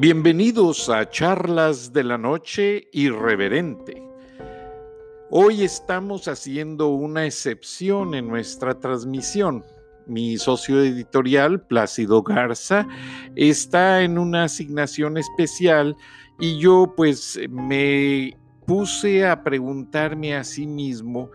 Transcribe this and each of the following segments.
Bienvenidos a Charlas de la Noche Irreverente. Hoy estamos haciendo una excepción en nuestra transmisión. Mi socio editorial, Plácido Garza, está en una asignación especial y yo pues me puse a preguntarme a sí mismo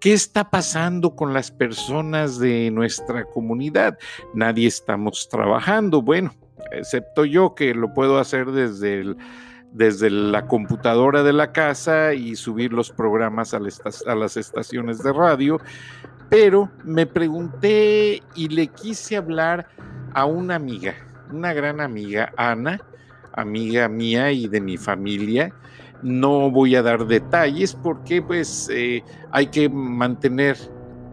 ¿Qué está pasando con las personas de nuestra comunidad? Nadie estamos trabajando. Bueno, excepto yo que lo puedo hacer desde, desde la computadora de la casa y subir los programas a, las estaciones de radio, pero me pregunté y le quise hablar a una amiga, una gran amiga, Ana, amiga mía y de mi familia. No voy a dar detalles porque pues eh, hay que mantener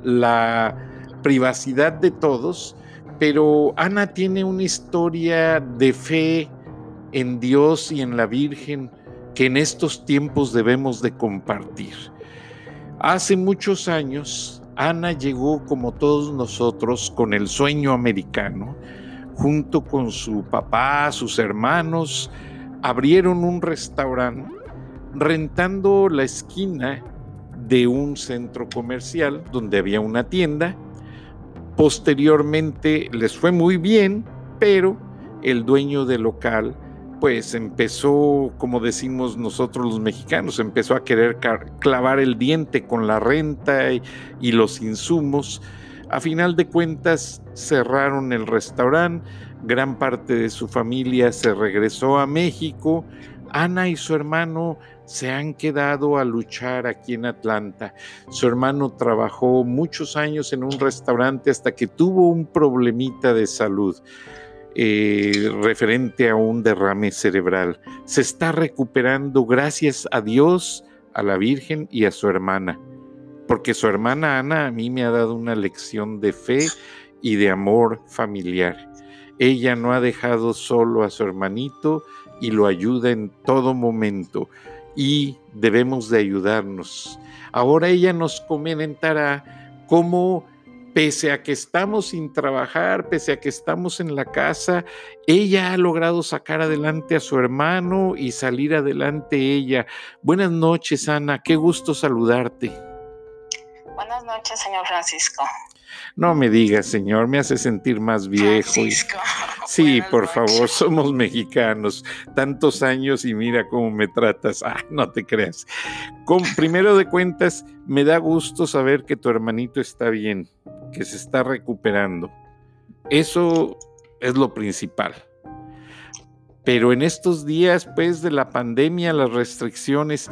la privacidad de todos pero Ana tiene una historia de fe en Dios y en la Virgen que en estos tiempos debemos de compartir. Hace muchos años, Ana llegó como todos nosotros con el sueño americano, junto con su papá, sus hermanos, abrieron un restaurante rentando la esquina de un centro comercial donde había una tienda Posteriormente les fue muy bien, pero el dueño del local pues empezó, como decimos nosotros los mexicanos, empezó a querer clavar el diente con la renta y, y los insumos. A final de cuentas cerraron el restaurante, gran parte de su familia se regresó a México, Ana y su hermano se han quedado a luchar aquí en Atlanta. Su hermano trabajó muchos años en un restaurante hasta que tuvo un problemita de salud eh, referente a un derrame cerebral. Se está recuperando gracias a Dios, a la Virgen y a su hermana. Porque su hermana Ana a mí me ha dado una lección de fe y de amor familiar. Ella no ha dejado solo a su hermanito y lo ayuda en todo momento y debemos de ayudarnos. Ahora ella nos comentará cómo pese a que estamos sin trabajar, pese a que estamos en la casa, ella ha logrado sacar adelante a su hermano y salir adelante ella. Buenas noches, Ana, qué gusto saludarte. Buenas noches, señor Francisco. No me digas, señor, me hace sentir más viejo. Sí, por favor, somos mexicanos. Tantos años y mira cómo me tratas. Ah, no te creas. Con, primero de cuentas, me da gusto saber que tu hermanito está bien, que se está recuperando. Eso es lo principal. Pero en estos días, pues, de la pandemia, las restricciones,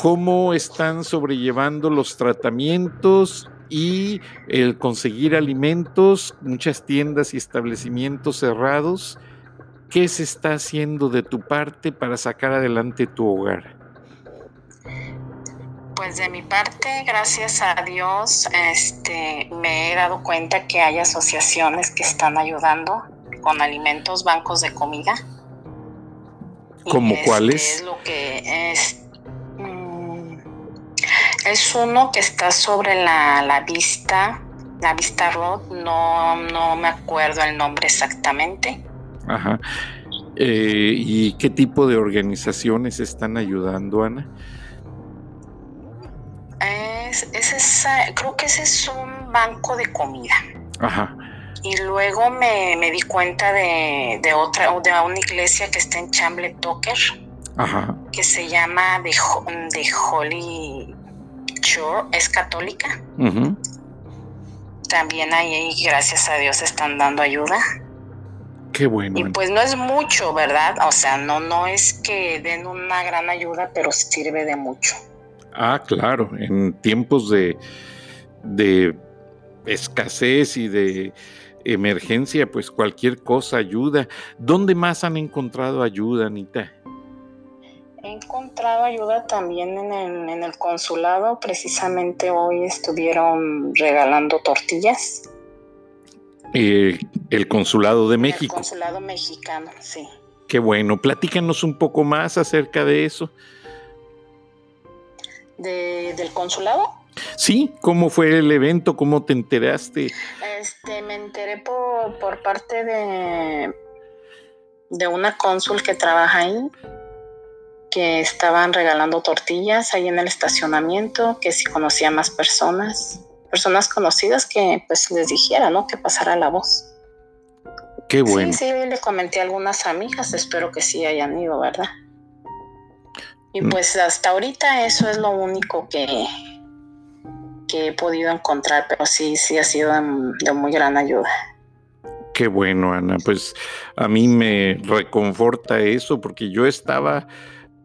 ¿cómo están sobrellevando los tratamientos y el conseguir alimentos, muchas tiendas y establecimientos cerrados. ¿Qué se está haciendo de tu parte para sacar adelante tu hogar? Pues de mi parte, gracias a Dios, este, me he dado cuenta que hay asociaciones que están ayudando con alimentos, bancos de comida. ¿Como este cuáles? Es lo que es es uno que está sobre la, vista, la vista road, no, no me acuerdo el nombre exactamente. Ajá. Eh, ¿Y qué tipo de organizaciones están ayudando, Ana? Es, creo que ese es un banco de comida. Ajá. Y luego me, di cuenta de, de, otra, de una iglesia que está en Chamble Tucker, Ajá. que se llama The, The Holy es católica. También ahí, gracias a Dios, están dando ayuda. Qué bueno. Y pues no es mucho, ¿verdad? O sea, no, no es que den una gran ayuda, pero sirve de mucho. Ah, claro, en tiempos de, de escasez y de emergencia, pues cualquier cosa ayuda. ¿Dónde más han encontrado ayuda, Anita? He encontrado ayuda también en el, consulado. Precisamente hoy estuvieron regalando tortillas. Eh, el consulado de México. El consulado mexicano, sí. Qué bueno. Platícanos un poco más acerca de eso. ¿Del consulado? Sí, ¿cómo fue el evento? ¿Cómo te enteraste? Este, me enteré por, por parte de de una cónsul que trabaja ahí, que estaban regalando tortillas ahí en el estacionamiento, que si conocía más personas, personas conocidas que pues les dijera, ¿no? Que pasara la voz. Qué bueno. Sí, sí, le comenté a algunas amigas, espero que sí hayan ido, ¿verdad? Y mm. pues hasta ahorita eso es lo único que, que he podido encontrar, pero sí, sí ha sido de muy gran ayuda. Qué bueno, Ana. Pues a mí me reconforta eso porque yo estaba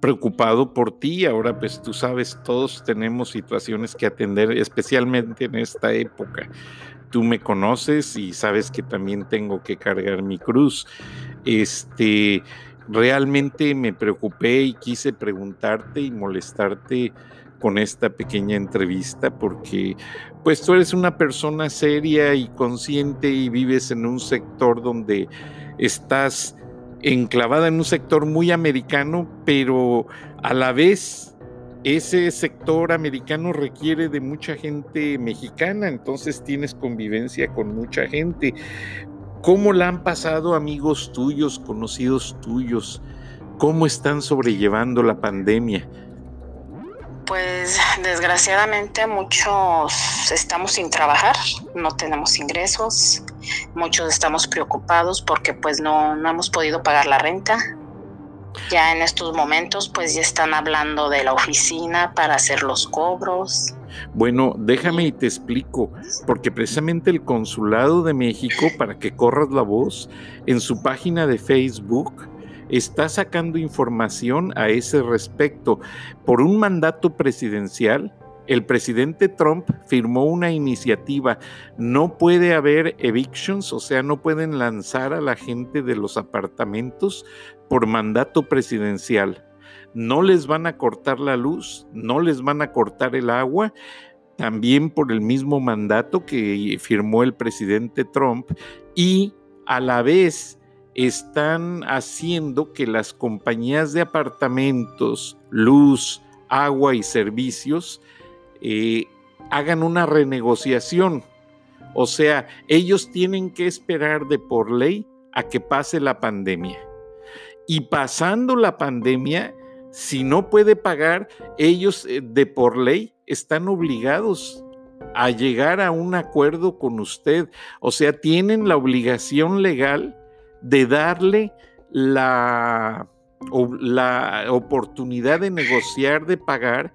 preocupado por ti. Ahora, pues tú sabes, todos tenemos situaciones que atender, especialmente en esta época. Tú me conoces y sabes que también tengo que cargar mi cruz. Este, realmente me preocupé y quise preguntarte y molestarte con esta pequeña entrevista porque pues tú eres una persona seria y consciente y vives en un sector donde estás enclavada en un sector muy americano, pero a la vez ese sector americano requiere de mucha gente mexicana, entonces tienes convivencia con mucha gente. ¿Cómo la han pasado amigos tuyos, conocidos tuyos? ¿Cómo están sobrellevando la pandemia? Pues desgraciadamente muchos estamos sin trabajar, no tenemos ingresos, muchos estamos preocupados porque pues no, no hemos podido pagar la renta. Ya en estos momentos pues ya están hablando de la oficina para hacer los cobros. Bueno, déjame y te explico, porque precisamente el Consulado de México, para que corras la voz, en su página de Facebook, está sacando información a ese respecto. Por un mandato presidencial, el presidente Trump firmó una iniciativa. No puede haber evictions, o sea, no pueden lanzar a la gente de los apartamentos por mandato presidencial. No les van a cortar la luz, no les van a cortar el agua, también por el mismo mandato que firmó el presidente Trump y a la vez están haciendo que las compañías de apartamentos, luz, agua y servicios eh, hagan una renegociación. O sea, ellos tienen que esperar de por ley a que pase la pandemia. Y pasando la pandemia, si no puede pagar, ellos eh, de por ley están obligados a llegar a un acuerdo con usted. O sea, tienen la obligación legal de darle la, la oportunidad de negociar, de pagar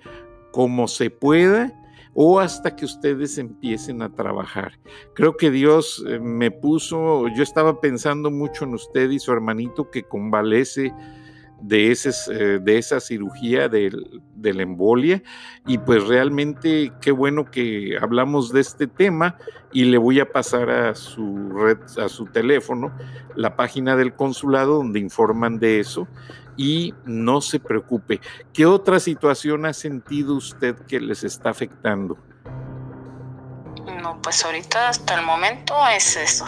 como se pueda o hasta que ustedes empiecen a trabajar. Creo que Dios eh, me puso, yo estaba pensando mucho en usted y su hermanito que convalece de, ese, eh, de esa cirugía de la embolia y pues realmente qué bueno que hablamos de este tema y le voy a pasar a su red, a su teléfono, la página del consulado donde informan de eso y no se preocupe. ¿Qué otra situación ha sentido usted que les está afectando? No, pues ahorita hasta el momento es eso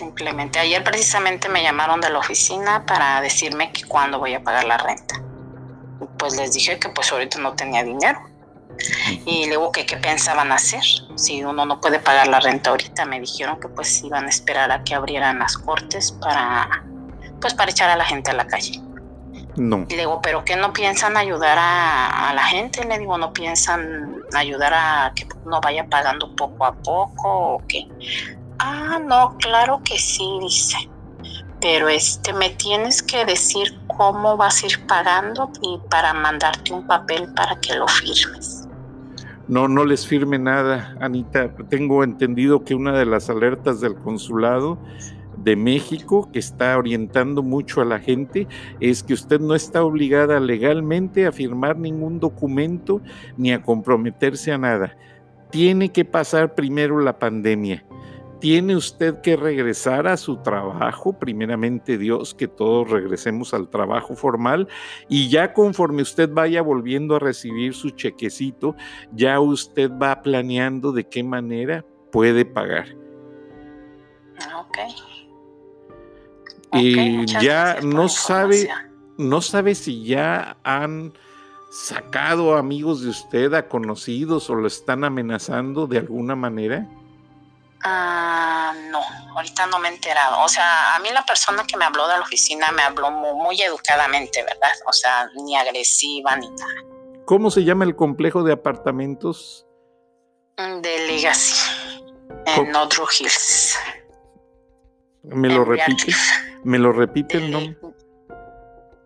simplemente. Ayer precisamente me llamaron de la oficina para decirme que cuándo voy a pagar la renta. Pues les dije que pues ahorita no tenía dinero. Y luego que qué pensaban hacer. Si uno no puede pagar la renta ahorita, me dijeron que pues iban a esperar a que abrieran las cortes para pues para echar a la gente a la calle. No. Y digo, pero que no piensan ayudar a, a, la gente, le digo, no piensan ayudar a que uno vaya pagando poco a poco o qué. Ah, no, claro que sí, dice. Pero este, me tienes que decir cómo vas a ir pagando y para mandarte un papel para que lo firmes. No, no les firme nada, Anita. Tengo entendido que una de las alertas del consulado de México que está orientando mucho a la gente es que usted no está obligada legalmente a firmar ningún documento ni a comprometerse a nada. Tiene que pasar primero la pandemia tiene usted que regresar a su trabajo, primeramente Dios, que todos regresemos al trabajo formal y ya conforme usted vaya volviendo a recibir su chequecito, ya usted va planeando de qué manera puede pagar. Ok. Y ya no sabe, no sabe si ya han sacado amigos de usted a conocidos o lo están amenazando de alguna manera. Ah, no, ahorita no me he enterado. O sea, a mí la persona que me habló de la oficina me habló muy, educadamente, ¿verdad? O sea, ni agresiva ni nada. ¿Cómo se llama el complejo de apartamentos? Mm, de Legacy, en Otro Hills. ¿Me lo repite? ¿Me lo repite el nombre?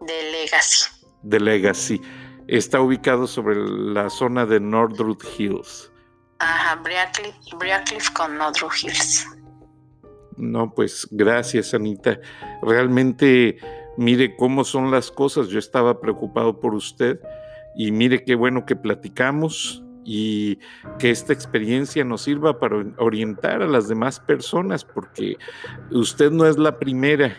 De Legacy. De Legacy. Está ubicado sobre la zona de Northwood Hills. Ajá, Briarcliff, con Northwood Hills. No, pues gracias, Anita. Realmente, mire cómo son las cosas. Yo estaba preocupado por usted y mire qué bueno que platicamos y que esta experiencia nos sirva para orientar a las demás personas, porque usted no es la primera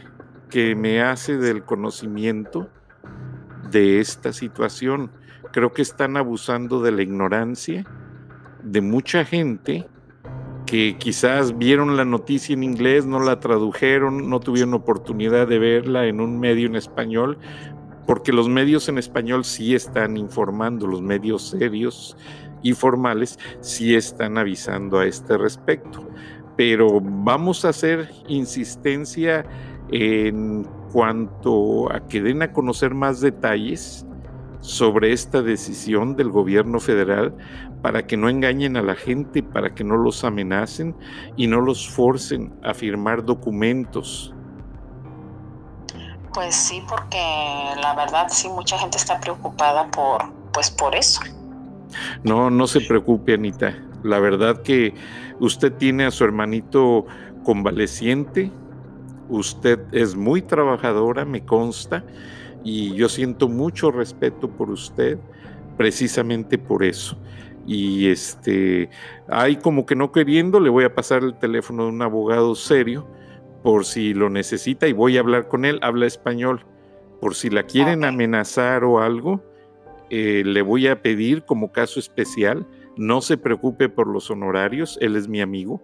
que me hace del conocimiento de esta situación. Creo que están abusando de la ignorancia de mucha gente que quizás vieron la noticia en inglés, no la tradujeron, no tuvieron oportunidad de verla en un medio en español, porque los medios en español sí están informando, los medios serios y formales sí están avisando a este respecto. Pero vamos a hacer insistencia en cuanto a que den a conocer más detalles sobre esta decisión del gobierno federal para que no engañen a la gente, para que no los amenacen y no los forcen a firmar documentos. Pues sí, porque la verdad sí mucha gente está preocupada por pues por eso. No, no se preocupe, Anita. La verdad que usted tiene a su hermanito convaleciente, usted es muy trabajadora, me consta, y yo siento mucho respeto por usted precisamente por eso. Y este, hay como que no queriendo, le voy a pasar el teléfono de un abogado serio por si lo necesita y voy a hablar con él, habla español, por si la quieren amenazar o algo, eh, le voy a pedir como caso especial, no se preocupe por los honorarios, él es mi amigo.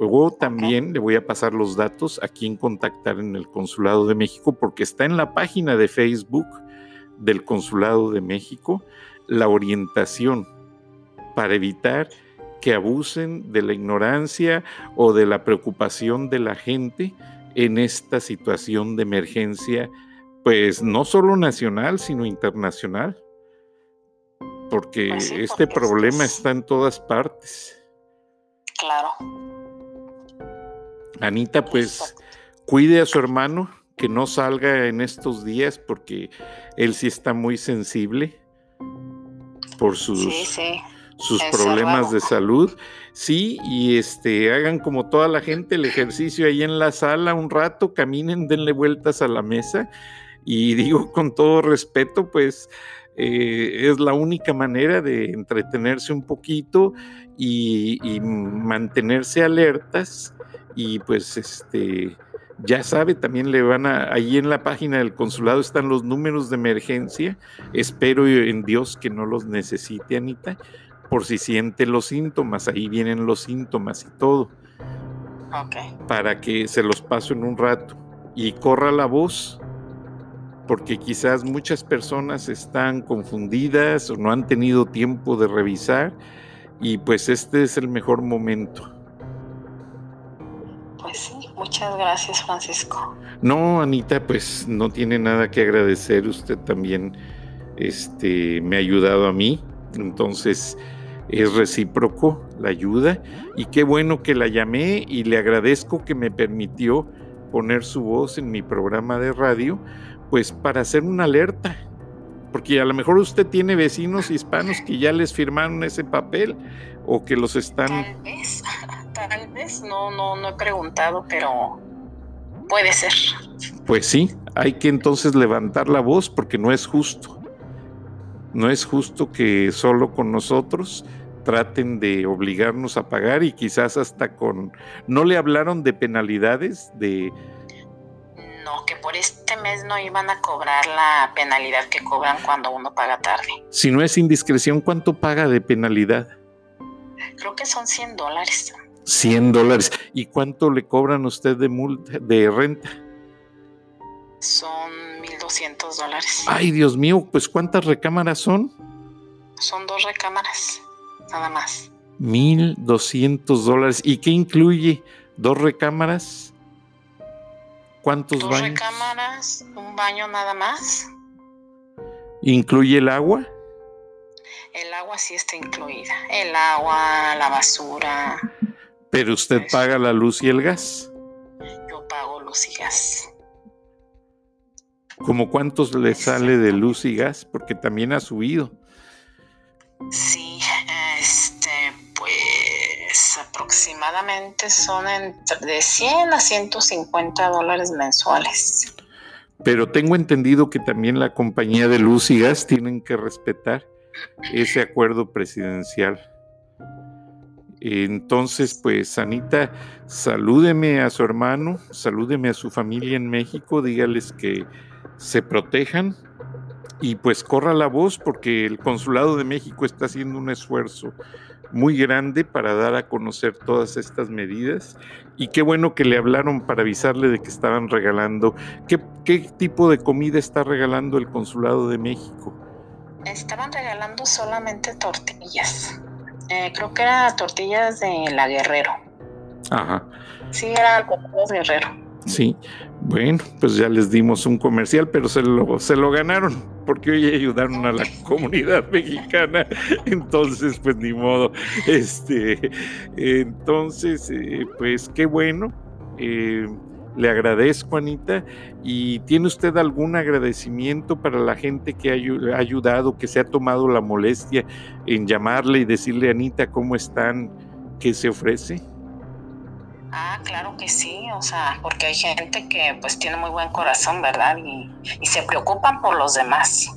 Luego también le voy a pasar los datos a quien contactar en el Consulado de México, porque está en la página de Facebook del Consulado de México la orientación para evitar que abusen de la ignorancia o de la preocupación de la gente en esta situación de emergencia, pues no solo nacional, sino internacional porque pues este problema está en todas partes. Claro. Anita, pues cuide a su hermano, que no salga en estos días, porque él sí está muy sensible por sus, sus problemas de salud. Sí, y este, hagan como toda la gente el ejercicio ahí en la sala un rato, caminen, denle vueltas a la mesa. Y digo con todo respeto, pues eh, es la única manera de entretenerse un poquito y, mantenerse alertas y pues este ya sabe, también le van a, ahí en la página del consulado están los números de emergencia. Espero en Dios que no los necesite, Anita, por si siente los síntomas. Ahí vienen los síntomas y todo. Para que se los paso en un rato. Y corra la voz porque quizás muchas personas están confundidas o no han tenido tiempo de revisar y pues este es el mejor momento. Pues sí, muchas gracias Francisco. No, Anita, pues no tiene nada que agradecer, usted también este, me ha ayudado a mí, entonces es recíproco la ayuda y qué bueno que la llamé y le agradezco que me permitió poner su voz en mi programa de radio pues para hacer una alerta, porque a lo mejor usted tiene vecinos hispanos que ya les firmaron ese papel o que los están... Tal vez, tal vez, no, no, no he preguntado, pero puede ser. Pues sí, hay que entonces levantar la voz porque no es justo. No es justo que solo con nosotros traten de obligarnos a pagar y quizás hasta con... ¿No le hablaron de penalidades, de que por este mes no iban a cobrar la penalidad que cobran cuando uno paga tarde. Si no es indiscreción, ¿cuánto paga de penalidad? Creo que son 100 dólares. 100 dólares. ¿Y cuánto le cobran usted de multa, de renta? Son 1.200 dólares. Ay, Dios mío, pues ¿cuántas recámaras son? Son dos recámaras, nada más. 1.200 dólares. ¿Y qué incluye? ¿Dos recámaras? ¿Cuántos Dos baños? recámaras, un baño nada más. ¿Incluye el agua? El agua sí está incluida. El agua, la basura. Pero usted Eso. paga la luz y el gas. Yo pago luz y gas. ¿Cómo cuántos le sale de luz y gas? Porque también ha subido. Sí, aproximadamente son entre de 100 a 150 dólares mensuales. Pero tengo entendido que también la compañía de luz y gas tienen que respetar ese acuerdo presidencial. Entonces, pues, Anita, salúdeme a su hermano, salúdeme a su familia en México, dígales que se protejan y pues corra la voz porque el Consulado de México está haciendo un esfuerzo muy grande para dar a conocer todas estas medidas y qué bueno que le hablaron para avisarle de que estaban regalando. ¿Qué, qué tipo de comida está regalando el Consulado de México? Estaban regalando solamente tortillas. Eh, creo que eran tortillas de la Guerrero. Ajá, Sí, eran tortillas Guerrero. sí. Bueno, pues ya les dimos un comercial, pero se lo, se lo ganaron porque hoy ayudaron a la comunidad mexicana. Entonces, pues ni modo. Este, entonces, eh, pues qué bueno. Eh, le agradezco, Anita. ¿Y tiene usted algún agradecimiento para la gente que ha ayu- ha ayudado, que se ha tomado la molestia en llamarle y decirle, Anita, ¿cómo están? ¿Qué se ofrece? Ah, claro que sí, o sea, porque hay gente que pues tiene muy buen corazón, ¿verdad? Y, y se preocupan por los demás.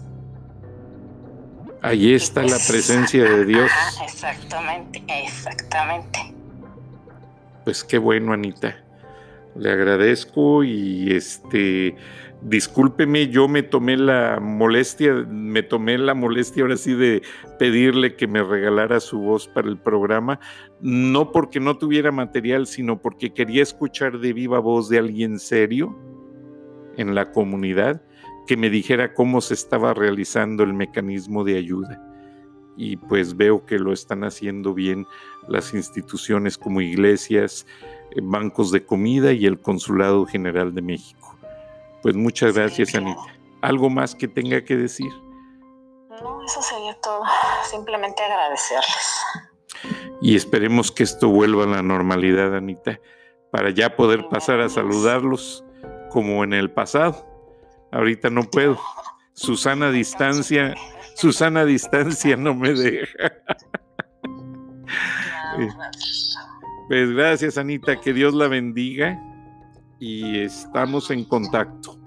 Ahí está la presencia de Dios. Ajá, exactamente, exactamente. Pues qué bueno, Anita. Le agradezco y este, discúlpeme, yo me tomé la molestia, me tomé la molestia ahora sí de pedirle que me regalara su voz para el programa, no porque no tuviera material, sino porque quería escuchar de viva voz de alguien serio en la comunidad que me dijera cómo se estaba realizando el mecanismo de ayuda. Y pues veo que lo están haciendo bien las instituciones como iglesias, bancos de comida y el Consulado General de México. Pues muchas gracias. Anita. ¿Algo más que tenga que decir? No, eso sería todo. Simplemente agradecerles. Y esperemos que esto vuelva a la normalidad, Anita, para ya poder pasar a saludarlos como en el pasado. Ahorita no puedo. Susana distancia, Susana distancia no me deja. Pues gracias, Anita, que Dios la bendiga y estamos en contacto.